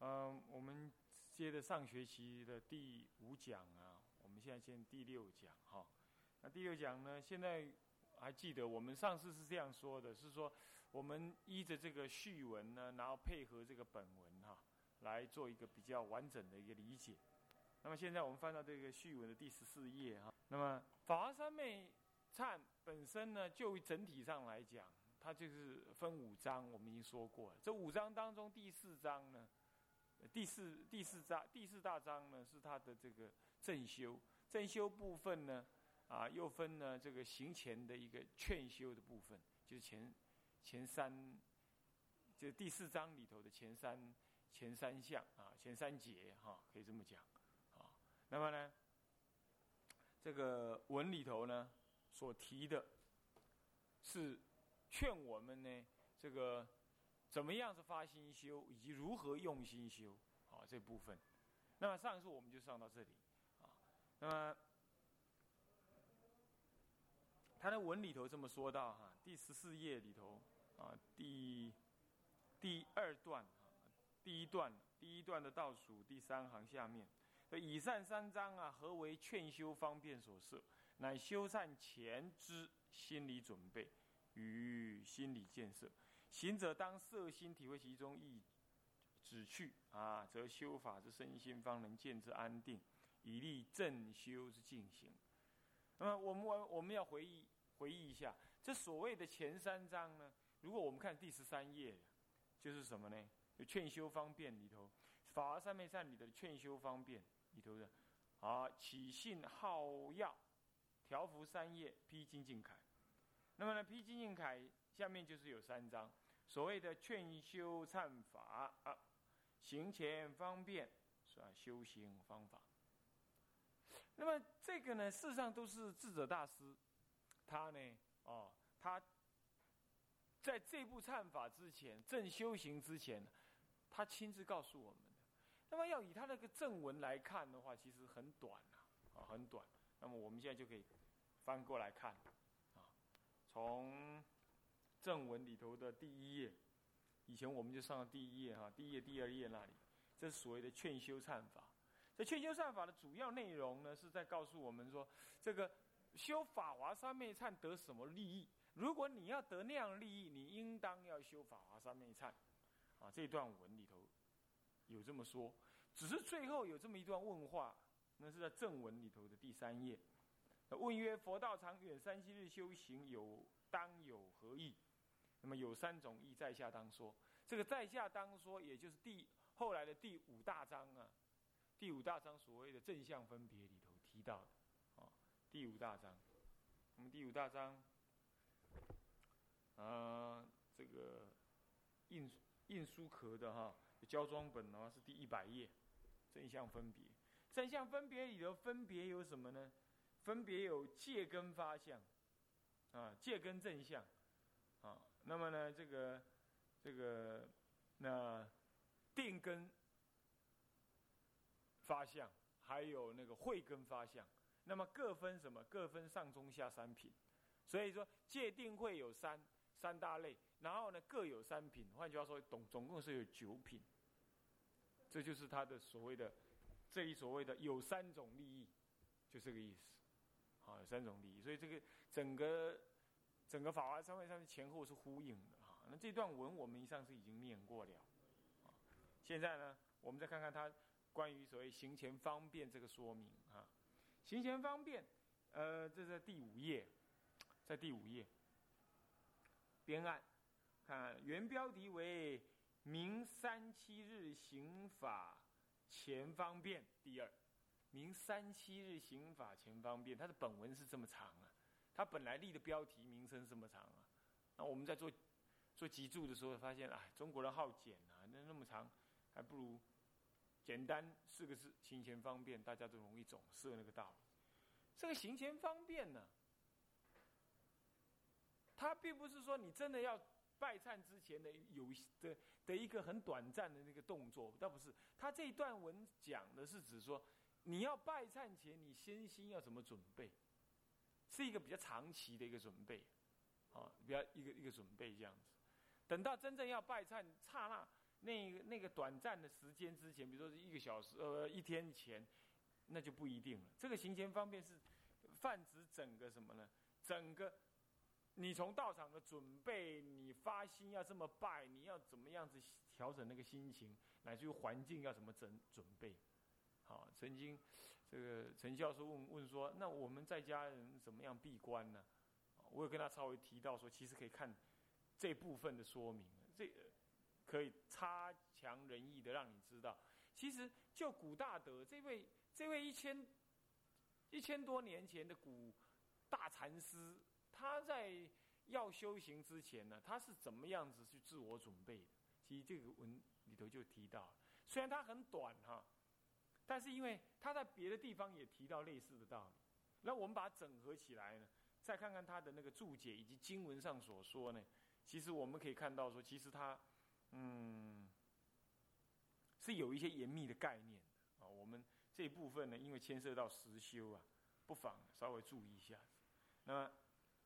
嗯，我们接着上学期的第五讲啊，我们现在先第六讲哈。那第六讲呢，现在还记得我们上次是这样说的，是说我们依着这个序文呢，然后配合这个本文哈，来做一个比较完整的一个理解。那么现在我们翻到这个序文的第十四页哈。那么法华三昧忏本身呢，就整体上来讲，它就是分五章，我们已经说过了。这五章当中，第四章呢。第四第四章第四大章呢，是他的这个正修正修部分呢，啊，又分呢这个行前的一个劝修的部分，就是前前三，就第四章里头的前三前三项啊，前三节哈，可以这么讲啊。那么呢，这个文里头呢所提的，是劝我们呢这个。怎么样是发心修，以及如何用心修，啊，这部分。那么上一次我们就上到这里，啊，那么他的文里头这么说到哈，第十四页里头啊，第第二段，第一段第一段的倒数第三行下面，以上三章啊，何为劝修方便所设？乃修缮前之心理准备与心理建设。行者当摄心体会其中意旨去啊，则修法之身心方能见之安定，以利正修之进行。那么我们我我们要回忆回忆一下，这所谓的前三章呢？如果我们看第十三页，就是什么呢？就劝修方便里头，法华三昧善里的劝修方便里头的啊，起信好药调伏三业披精进铠。那么呢，披精进铠。下面就是有三章，所谓的劝修忏法啊，行前方便是吧？修行方法。那么这个呢，事实上都是智者大师，他呢，哦，他在这部忏法之前，正修行之前，他亲自告诉我们的。那么要以他那个正文来看的话，其实很短，啊，很短。那么我们现在就可以翻过来看，啊，从。正文里头的第一页，以前我们就上了第一页哈，第一页、第二页那里，这是所谓的劝修忏法。这劝修忏法的主要内容呢，是在告诉我们说，这个修法华三昧忏得什么利益？如果你要得那样利益，你应当要修法华三昧忏。啊，这段文里头有这么说，只是最后有这么一段问话，那是在正文里头的第三页。问曰：佛道长远三七日修行，有当有何意？那么有三种意，在下当说。这个在下当说，也就是第后来的第五大章啊，第五大章所谓的正向分别里头提到的啊，第五大章。我们第五大章，啊，这个印印书壳的哈，胶装本的话是第一百页，正向分别。正向分别里头分别有什么呢？分别有借根发相，啊，借根正向。那么呢，这个，这个，那定根发相，还有那个慧根发相，那么各分什么？各分上中下三品。所以说，戒定慧有三三大类，然后呢各有三品。换句话说，总总共是有九品。这就是他的所谓的这一所谓的有三种利益，就这个意思。好，有三种利益，所以这个整个。整个法华三昧上的前后是呼应的。哈，那这段文我们以上次已经念过了，啊，现在呢，我们再看看它关于所谓行前方便这个说明。啊，行前方便，呃，这在第五页，在第五页，编案，看原标题为“明三七日行法前方便”，第二，“明三七日行法前方便”，它的本文是这么长啊。他本来立的标题名称这么长啊，那我们在做做集注的时候发现，哎，中国人好简啊，那那么长，还不如简单四个字，行前方便，大家都容易懂，是那个道理。这个行前方便呢，它并不是说你真的要拜忏之前的有的的一个很短暂的那个动作，倒不是。他这一段文讲的是指说，你要拜忏前，你先心要怎么准备。是一个比较长期的一个准备，啊，比较一个一个准备这样子。等到真正要拜忏刹那，那个那个短暂的时间之前，比如说是一个小时呃一天前，那就不一定了。这个行前方便是泛指整个什么呢？整个你从道场的准备，你发心要这么拜，你要怎么样子调整那个心情，乃至于环境要怎么整准备。好，曾经这个陈教授问问说，那我们在家人怎么样闭关呢？我有跟他稍微提到说，其实可以看这部分的说明，这可以差强人意的让你知道，其实就古大德这位这位一千一千多年前的古大禅师，他在要修行之前呢，他是怎么样子去自我准备的？其实这个文里头就提到，虽然它很短哈，但是因为他在别的地方也提到类似的道理，那我们把它整合起来呢？再看看他的那个注解以及经文上所说呢，其实我们可以看到说，其实他，嗯，是有一些严密的概念啊。我们这一部分呢，因为牵涉到实修啊，不妨稍微注意一下。那么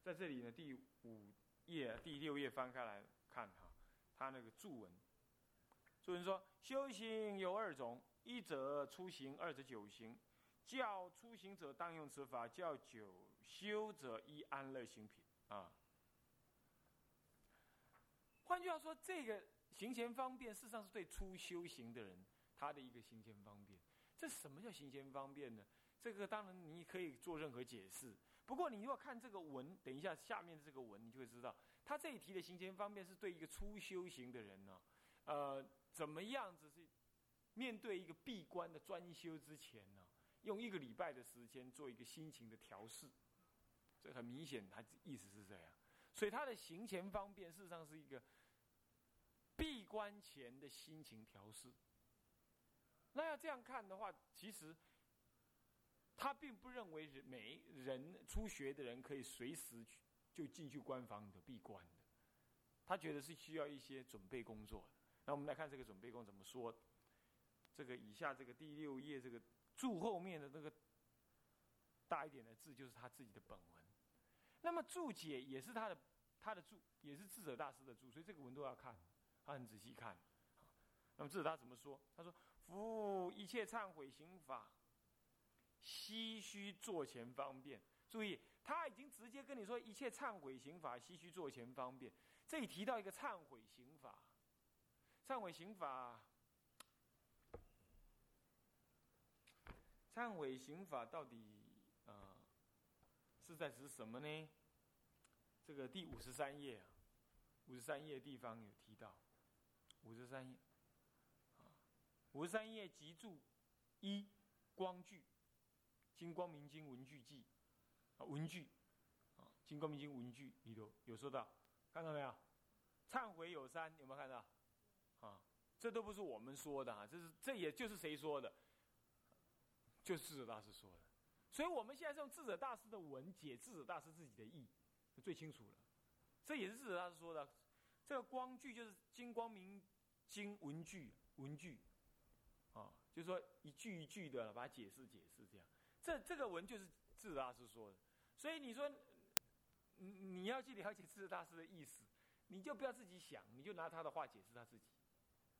在这里呢，第五页、第六页翻开来看哈，他那个注文，注文说：修行有二种，一者出行，二者九行。教出行者当用此法，教久修者依安乐行品啊。换句话说，这个行前方便，事实上是对初修行的人他的一个行前方便。这什么叫行前方便呢？这个当然你可以做任何解释。不过你如果看这个文，等一下下面的这个文，你就会知道，他这一题的行前方便是对一个初修行的人呢，呃，怎么样子是面对一个闭关的专修之前呢？用一个礼拜的时间做一个心情的调试，这很明显，他意思是这样。所以他的行前方便，事实上是一个闭关前的心情调试。那要这样看的话，其实他并不认为人每人初学的人可以随时去就进去关房的闭关的，他觉得是需要一些准备工作。那我们来看这个准备工怎么说？这个以下这个第六页这个。注后面的那个大一点的字，就是他自己的本文。那么注解也是他的，他的注也是智者大师的注，所以这个文都要看，他很仔细看。那么智者他怎么说？他说：“夫一切忏悔刑法，唏嘘坐前方便。”注意，他已经直接跟你说，一切忏悔刑法，唏嘘坐前方便。这里提到一个忏悔刑法，忏悔刑法。忏悔刑法到底啊是在指什么呢？这个第五十三页啊，五十三页地方有提到，五十三页啊，五十三页集注一光句，《金光明经文句记》啊文句啊，《金光明经文句》里头有说到，看到没有？忏悔有三，有没有看到？啊，这都不是我们说的啊，这是这也就是谁说的？就是智者大师说的，所以我们现在是用智者大师的文解智者大师自己的意，最清楚了。这也是智者大师说的，这个光句就是金光明经文句文句，啊，就是说一句一句的把它解释解释这样。这这个文就是智者大师说的，所以你说你你要去了解智者大师的意思，你就不要自己想，你就拿他的话解释他自己。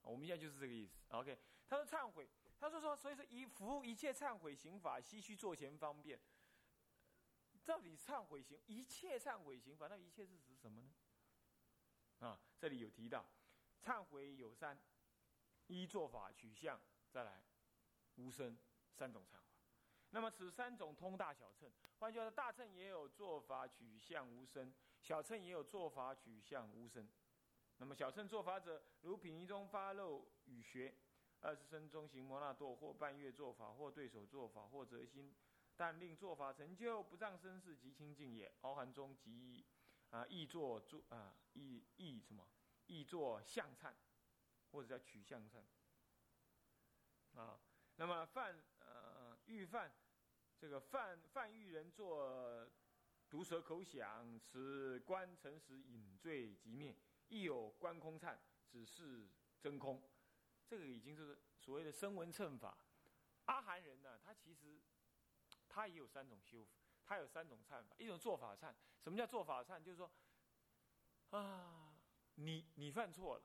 我们现在就是这个意思。OK，他说忏悔。他就说，所以说以服务一切忏悔刑法，唏嘘坐前方便。到底忏悔行一切忏悔刑法，那一切是指什么呢？啊，这里有提到，忏悔有三：一做法取向，再来无声三种忏悔。那么此三种通大小乘，换句话说，大乘也有做法取向无声，小乘也有做法取向无声。那么小乘做法者，如品仪中发漏语学。二十生中行摩那多，或半月做法，或对手做法，或择心，但令做法成就，不障身世及清净也。凹含中即啊，易作作啊，易易什么？易作相忏，或者叫取相忏啊。那么犯呃欲犯这个犯犯欲人做毒舌口响，此观诚实饮醉即灭，亦有观空忏，只是真空。这个已经是所谓的声闻乘法。阿含人呢，他其实他也有三种修，他有三种忏法。一种做法忏，什么叫做法忏？就是说，啊，你你犯错了，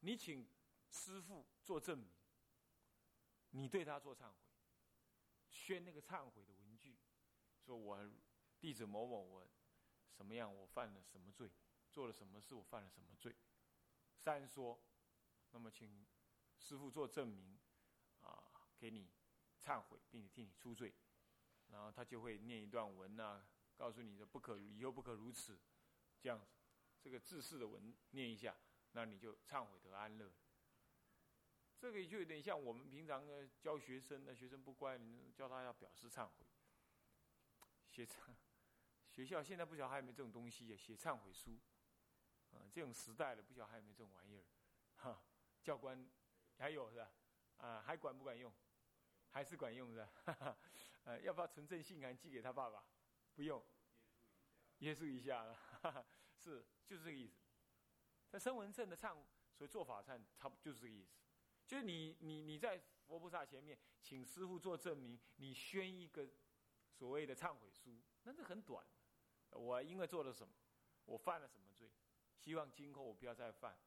你请师傅做证明，你对他做忏悔，宣那个忏悔的文句，说我弟子某某我什么样，我犯了什么罪，做了什么事，我犯了什么罪，三说，那么请师傅做证明，啊，给你忏悔，并且替你出罪，然后他就会念一段文呐，告诉你的不可以后不可如此，这样子，这个自誓的文念一下。那你就忏悔得安乐。这个就有点像我们平常呢教学生，那学生不乖，你教他要表示忏悔。写忏，学校现在不晓得还有没有这种东西？写忏悔书，啊，这种时代了，不晓得还有没有这种玩意儿？哈，教官还有是吧？啊，还管不管用？还是管用是吧？呃，要不要纯正信函寄给他爸爸？不用，约束一下了。是，就是这个意思。那声闻圣的忏，所以做法忏，差不就是这个意思，就是你你你在佛菩萨前面，请师傅做证明，你宣一个所谓的忏悔书，那这很短。我因为做了什么，我犯了什么罪，希望今后我不要再犯，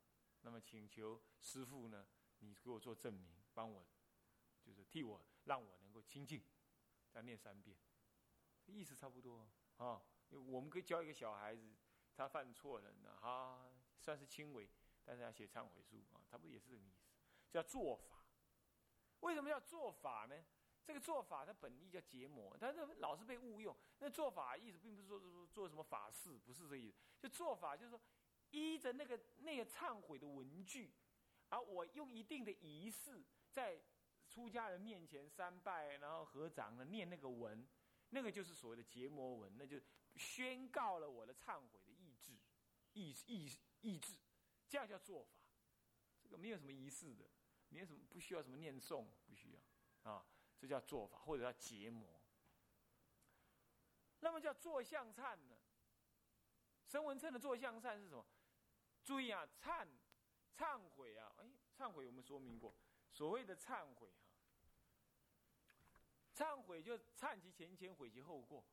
那么请求师傅呢，你给我做证明，帮我，就是替我让我能够清净，再念三遍，意思差不多啊。我们可以教一个小孩子，他犯错了，呢哈。算是轻微，但是要写忏悔书啊，差不多也是这个意思，叫做法。为什么叫做法呢？这个做法它本意叫结魔，但是老是被误用。那做法意思并不是说说做什么法事，不是这意思。就做法就是说，依着那个那个忏悔的文句，而我用一定的仪式，在出家人面前三拜，然后合掌的念那个文，那个就是所谓的结魔文，那就宣告了我的忏悔的意志，意意。意志，这样叫做法。这个没有什么仪式的，没有什么不需要什么念诵，不需要啊。这叫做法，或者叫结魔。那么叫坐相忏呢？声闻称的坐相忏是什么？注意啊，忏忏悔啊，哎，忏悔我们说明过，所谓的忏悔哈，忏悔就忏其前前，悔其后过。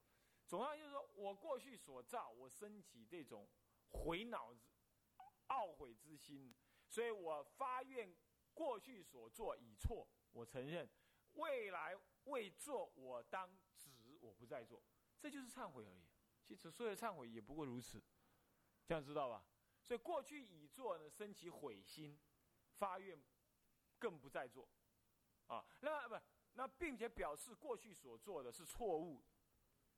总要就是说我过去所造，我升起这种悔恼之。懊悔之心，所以我发愿，过去所做已错，我承认；未来未做，我当止，我不再做。这就是忏悔而已。其实所有的忏悔也不过如此，这样知道吧？所以过去已做呢，升起悔心，发愿，更不再做。啊，那不那，并且表示过去所做的是错误，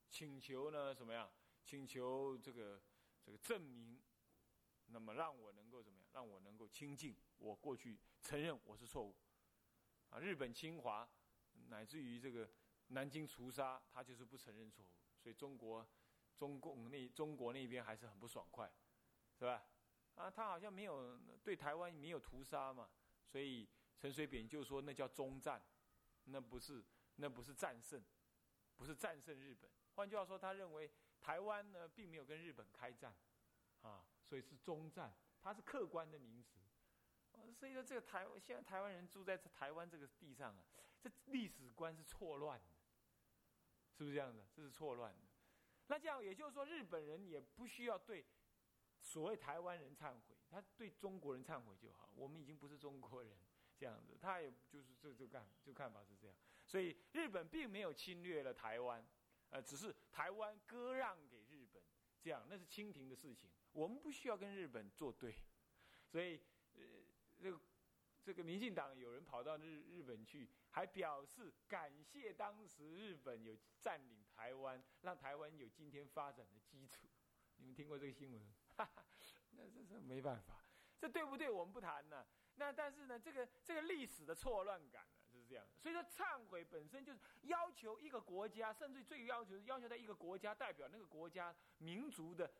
请求呢什么样？请求这个这个证明。那么让我能够怎么样？让我能够清净。我过去承认我是错误，啊，日本侵华，乃至于这个南京屠杀，他就是不承认错误。所以中国，中共那中国那边还是很不爽快，是吧？啊，他好像没有对台湾没有屠杀嘛，所以陈水扁就说那叫中战，那不是那不是战胜，不是战胜日本。换句话说，他认为台湾呢并没有跟日本开战，啊。所以是中战，它是客观的名词。所以说这个台现在台湾人住在台湾这个地上啊，这历史观是错乱的，是不是这样的？这是错乱的。那这样也就是说，日本人也不需要对所谓台湾人忏悔，他对中国人忏悔就好。我们已经不是中国人，这样子，他也就是这就看就看法是这样。所以日本并没有侵略了台湾，呃，只是台湾割让给日本，这样那是清廷的事情。我们不需要跟日本作对，所以，呃，这个这个民进党有人跑到日日本去，还表示感谢当时日本有占领台湾，让台湾有今天发展的基础。你们听过这个新闻？哈 哈那这是没办法，这对不对？我们不谈呢。那但是呢，这个这个历史的错乱感呢，就是这样。所以说，忏悔本身就是要求一个国家，甚至最要求要求在一个国家代表那个国家民族的。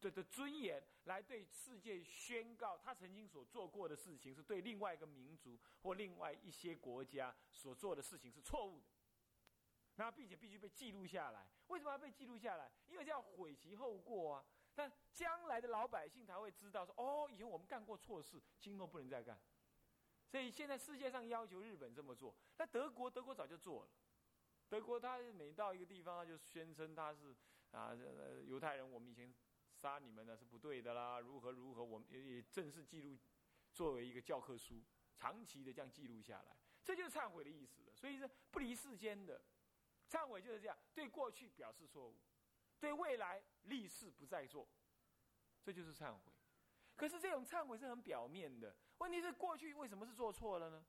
的的尊严来对世界宣告，他曾经所做过的事情是对另外一个民族或另外一些国家所做的事情是错误的，那并且必须被记录下来。为什么要被记录下来？因为这样悔其后过啊。但将来的老百姓才会知道说，哦，以前我们干过错事，今后不能再干。所以现在世界上要求日本这么做，那德国德国早就做了。德国他每到一个地方，他就宣称他是啊，犹太人。我们以前。杀你们呢是不对的啦！如何如何？我们也也正式记录作为一个教科书，长期的这样记录下来，这就是忏悔的意思了。所以是不离世间的忏悔就是这样，对过去表示错误，对未来立誓不再做，这就是忏悔。可是这种忏悔是很表面的，问题是过去为什么是做错了呢？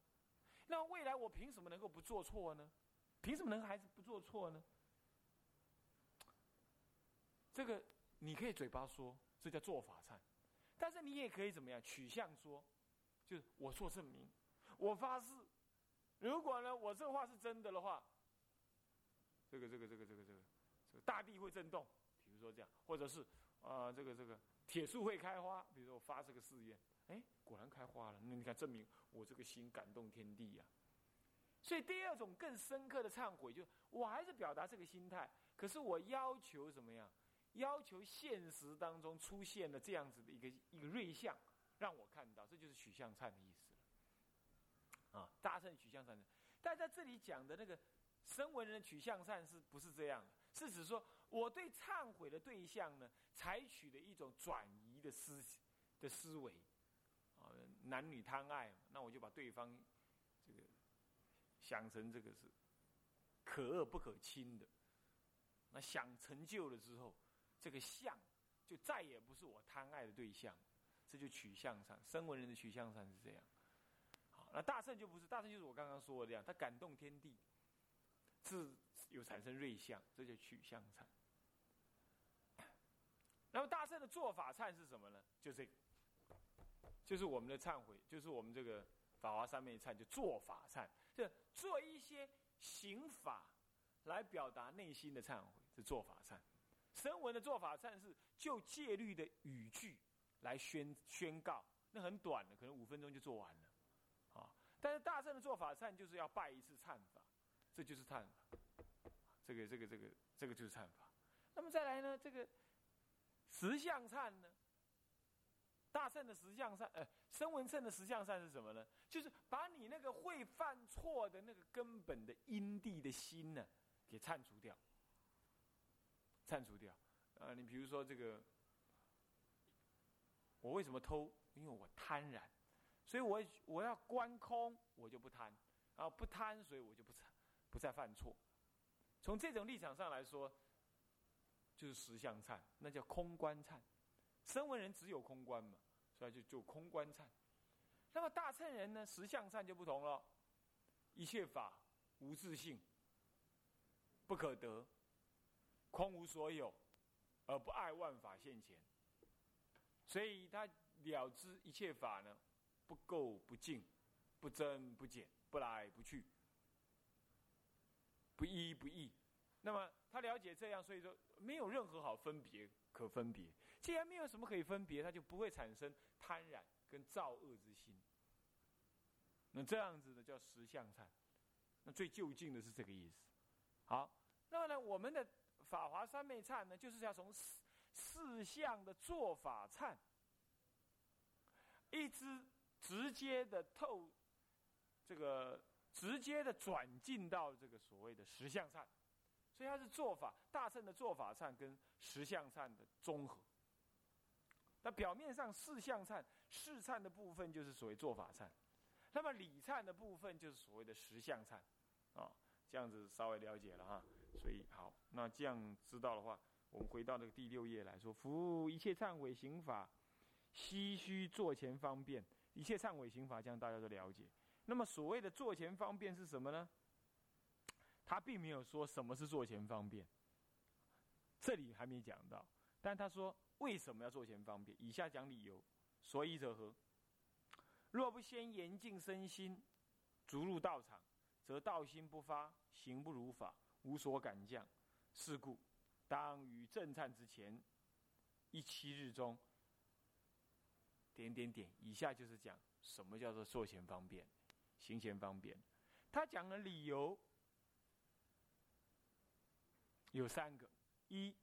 那未来我凭什么能够不做错呢？凭什么能还是不做错呢？这个你可以嘴巴说，这叫做法忏，但是你也可以怎么样取向说，就是我做证明，我发誓，如果呢我这话是真的的话，这个这个这个这个这个这个大地会震动，比如说这样，或者是啊这个这个铁树会开花，比如说我发这个誓愿，哎果然开花了，那你看证明我这个心感动天地呀。所以第二种更深刻的忏悔，就我还是表达这个心态，可是我要求怎么样？要求现实当中出现了这样子的一个一个瑞相，让我看到，这就是取向忏的意思了。啊，大圣取向忏，但在这里讲的那个声闻人的取向善是不是这样？是指说我对忏悔的对象呢，采取了一种转移的思的思维，啊，男女贪爱，那我就把对方这个想成这个是可恶不可亲的，那想成就了之后。这个相就再也不是我贪爱的对象，这就取向上，声闻人的取向上是这样。好，那大圣就不是，大圣就是我刚刚说的这样，他感动天地，是有产生瑞相，这就取向禅。那么大圣的做法忏是什么呢？就这个，就是我们的忏悔，就是我们这个法华三昧忏，就做法忏，就做一些行法来表达内心的忏悔，是做法忏。声闻的做法忏是就戒律的语句来宣宣告，那很短的，可能五分钟就做完了，啊！但是大圣的做法忏就是要拜一次忏法，这就是忏法，这个这个这个这个就是忏法。那么再来呢，这个十相忏呢，大圣的十相忏，呃，声闻圣的十相忏是什么呢？就是把你那个会犯错的那个根本的因地的心呢，给铲除掉。铲除掉，啊，你比如说这个，我为什么偷？因为我贪婪，所以我我要观空，我就不贪，啊，不贪，所以我就不再不再犯错。从这种立场上来说，就是实相忏，那叫空观忏。声闻人只有空观嘛，所以就就空观忏。那么大乘人呢，实相忏就不同了，一切法无自性，不可得。空无所有，而不爱万法现前，所以他了知一切法呢，不垢不净，不增不减，不来不去，不一不异。那么他了解这样，所以说没有任何好分别可分别。既然没有什么可以分别，他就不会产生贪婪跟造恶之心。那这样子呢，叫实相忏。那最就近的是这个意思。好，那么呢，我们的。法华三昧忏呢，就是要从四四相的做法忏，一直直接的透，这个直接的转进到这个所谓的实相忏，所以它是做法大圣的做法忏跟实相忏的综合。那表面上四相忏、四忏的部分就是所谓做法忏，那么理忏的部分就是所谓的实相忏，啊，这样子稍微了解了哈。所以好，那这样知道的话，我们回到那个第六页来说，服务一切忏悔刑法，唏嘘坐前方便，一切忏悔刑法，这样大家都了解。那么所谓的坐前方便是什么呢？他并没有说什么是坐前方便，这里还没讲到。但他说为什么要坐前方便？以下讲理由。所以者何？若不先严净身心，逐入道场，则道心不发，行不如法。无所感降，是故当于正忏之前一七日中，点点点。以下就是讲什么叫做坐前方便，行前方便。他讲的理由有三个：一，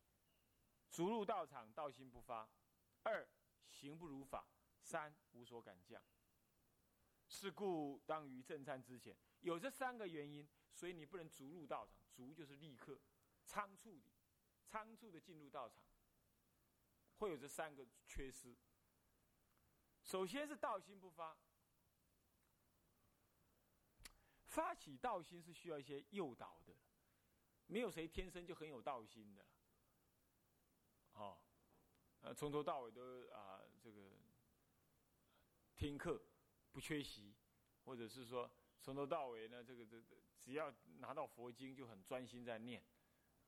逐入道场，道心不发；二，行不如法；三，无所感降。是故当于正餐之前，有这三个原因。所以你不能逐入道场，逐就是立刻、仓促的、仓促的进入道场，会有这三个缺失。首先是道心不发，发起道心是需要一些诱导的，没有谁天生就很有道心的。哦，呃，从头到尾都啊，这个听课不缺席，或者是说从头到尾呢，这个这个只要拿到佛经就很专心在念，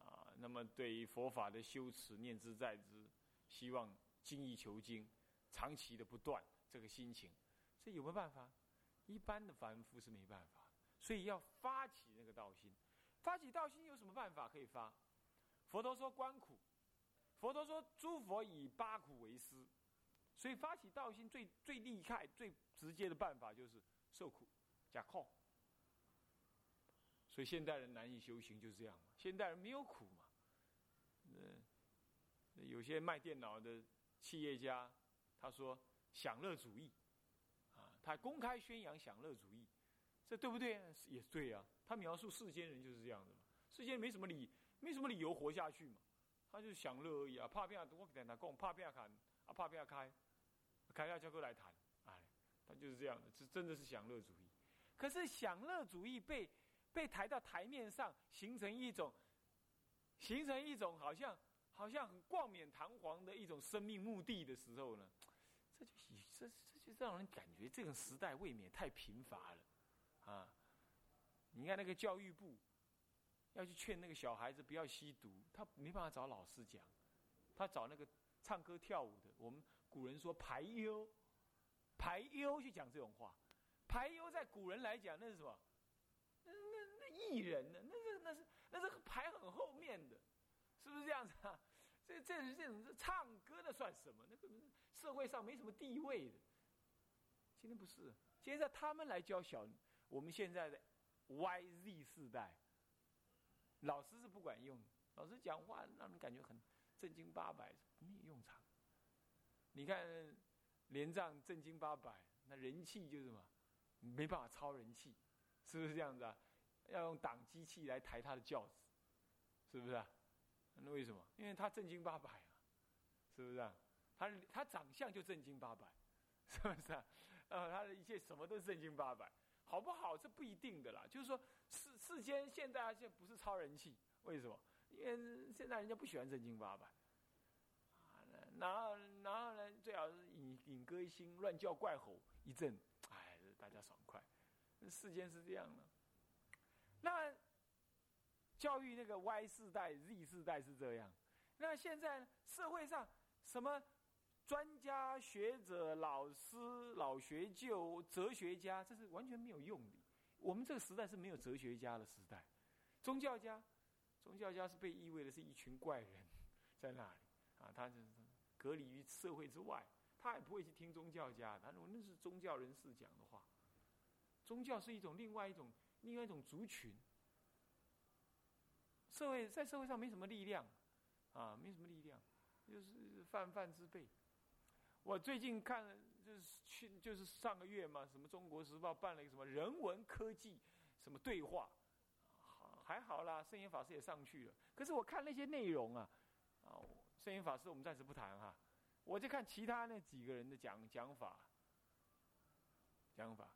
啊，那么对于佛法的修持念之在之，希望精益求精。长期的不断，这个心情，这有没有办法？一般的凡夫是没办法，所以要发起那个道心。发起道心有什么办法可以发？佛陀说观苦，佛陀说诸佛以八苦为师，所以发起道心最最厉害、最直接的办法就是受苦、假空。所以现代人难以修行就是这样嘛，现代人没有苦嘛。嗯，有些卖电脑的企业家。他说享乐主义，啊，他公开宣扬享乐主义，这对不对？也对啊。他描述世间人就是这样的嘛，世间没什么理，没什么理由活下去嘛，他就是享乐而已啊。怕变啊，我跟他讲，怕变啊，砍啊，怕变啊，开，开下教课来谈，哎，他就是这样的，这真的是享乐主义。可是享乐主义被被抬到台面上，形成一种，形成一种好像。好像很冠冕堂皇的一种生命目的的时候呢，这就这这就让人感觉这种时代未免太贫乏了，啊！你看那个教育部要去劝那个小孩子不要吸毒，他没办法找老师讲，他找那个唱歌跳舞的，我们古人说排忧，排忧去讲这种话，排忧在古人来讲那是什么？那那那艺人呢？那是那是那是排很后面的，是不是这样子啊？这这这种唱歌的算什么？那个社会上没什么地位的。今天不是，今天在他们来教小我们现在的 YZ 世代，老师是不管用，老师讲话让人感觉很正经八百，没有用场。你看连仗正经八百，那人气就是什么？没办法超人气，是不是这样子啊？要用党机器来抬他的轿子，是不是啊？那为什么？因为他正经八百啊，是不是啊？他他长相就正经八百，是不是啊？呃，他的一切什么都是正经八百，好不好？这不一定的啦。就是说世世间现在现在不是超人气，为什么？因为现在人家不喜欢正经八百，啊，然后然后呢，最好是引引歌一新，乱叫怪吼一阵，哎，大家爽快。世间是这样的，那。教育那个 Y 世代、Z 世代是这样，那现在社会上什么专家学者、老师、老学究、哲学家，这是完全没有用的。我们这个时代是没有哲学家的时代，宗教家，宗教家是被意味的是一群怪人，在那里啊，他就是隔离于社会之外，他也不会去听宗教家，他说那是宗教人士讲的话。宗教是一种另外一种另外一种族群。社会在社会上没什么力量，啊，没什么力量，就是泛泛之辈。我最近看，就是去，就是上个月嘛，什么《中国时报》办了一个什么人文科技什么对话，好还好啦，圣严法师也上去了。可是我看那些内容啊，啊，圣严法师我们暂时不谈哈，我就看其他那几个人的讲讲法，讲法。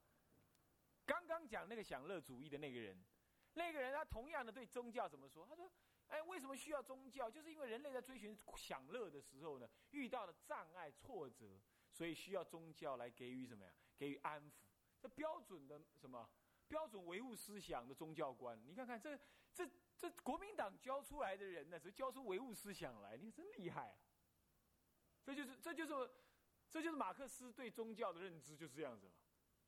刚刚讲那个享乐主义的那个人。那个人他同样的对宗教怎么说？他说：“哎，为什么需要宗教？就是因为人类在追寻享乐的时候呢，遇到了障碍挫折，所以需要宗教来给予什么呀？给予安抚。这标准的什么标准唯物思想的宗教观？你看看这这这国民党教出来的人呢，只教出唯物思想来，你真厉害啊。这就是这就是这就是马克思对宗教的认知就是这样子嘛，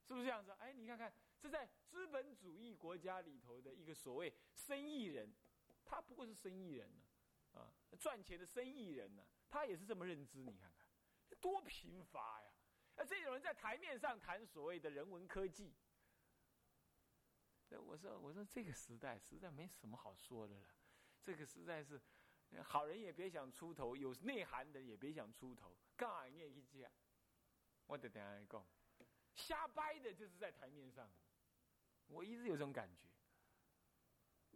是不是这样子？哎，你看看。”这在资本主义国家里头的一个所谓生意人，他不过是生意人呢，啊，赚钱的生意人呢，他也是这么认知。你看看，多贫乏呀！那这种人在台面上谈所谓的人文科技，我说我说这个时代实在没什么好说的了，这个实在是好人也别想出头，有内涵的也别想出头，干啥念一讲？我得等下讲，瞎掰的就是在台面上。我一直有这种感觉，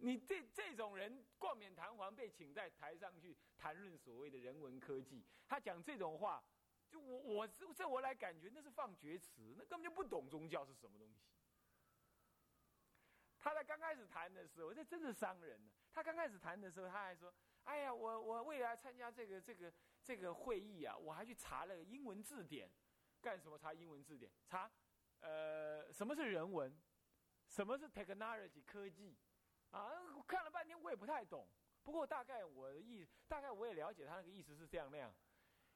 你这这种人冠冕堂皇被请在台上去谈论所谓的人文科技，他讲这种话，就我我这我来感觉那是放厥词，那根本就不懂宗教是什么东西。他在刚开始谈的时候，这真是伤人呢。他刚开始谈的时候，他还说：“哎呀，我我为了参加这个这个这个会议啊，我还去查了英文字典，干什么？查英文字典？查呃什么是人文，什么是 technology 科技啊？看了半天我也不太懂。不过大概我的意，大概我也了解他那个意思是这样那样。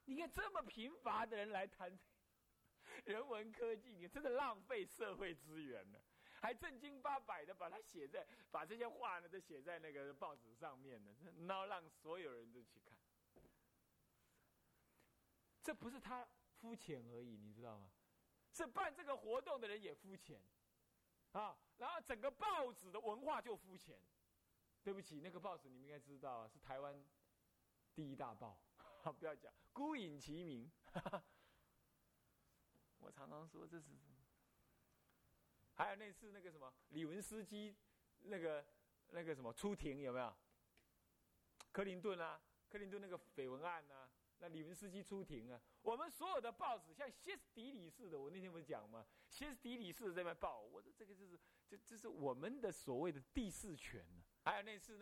你看这么贫乏的人来谈 人文科技，你真的浪费社会资源了。”还正经八百的把它写在，把这些话呢都写在那个报纸上面呢，然后让所有人都去看。这不是他肤浅而已，你知道吗？是办这个活动的人也肤浅，啊，然后整个报纸的文化就肤浅。对不起，那个报纸你们应该知道啊，是台湾第一大报，不要讲孤影其名。我常常说这是。还有那次那个什么李文斯基，那个那个什么出庭有没有？克林顿啊，克林顿那个绯闻案啊，那李文斯基出庭啊，我们所有的报纸像歇斯底里似的，我那天不是讲吗？歇斯底里似的在那报，我说这个就是，这这是我们的所谓的第四权呢。还有那次那个。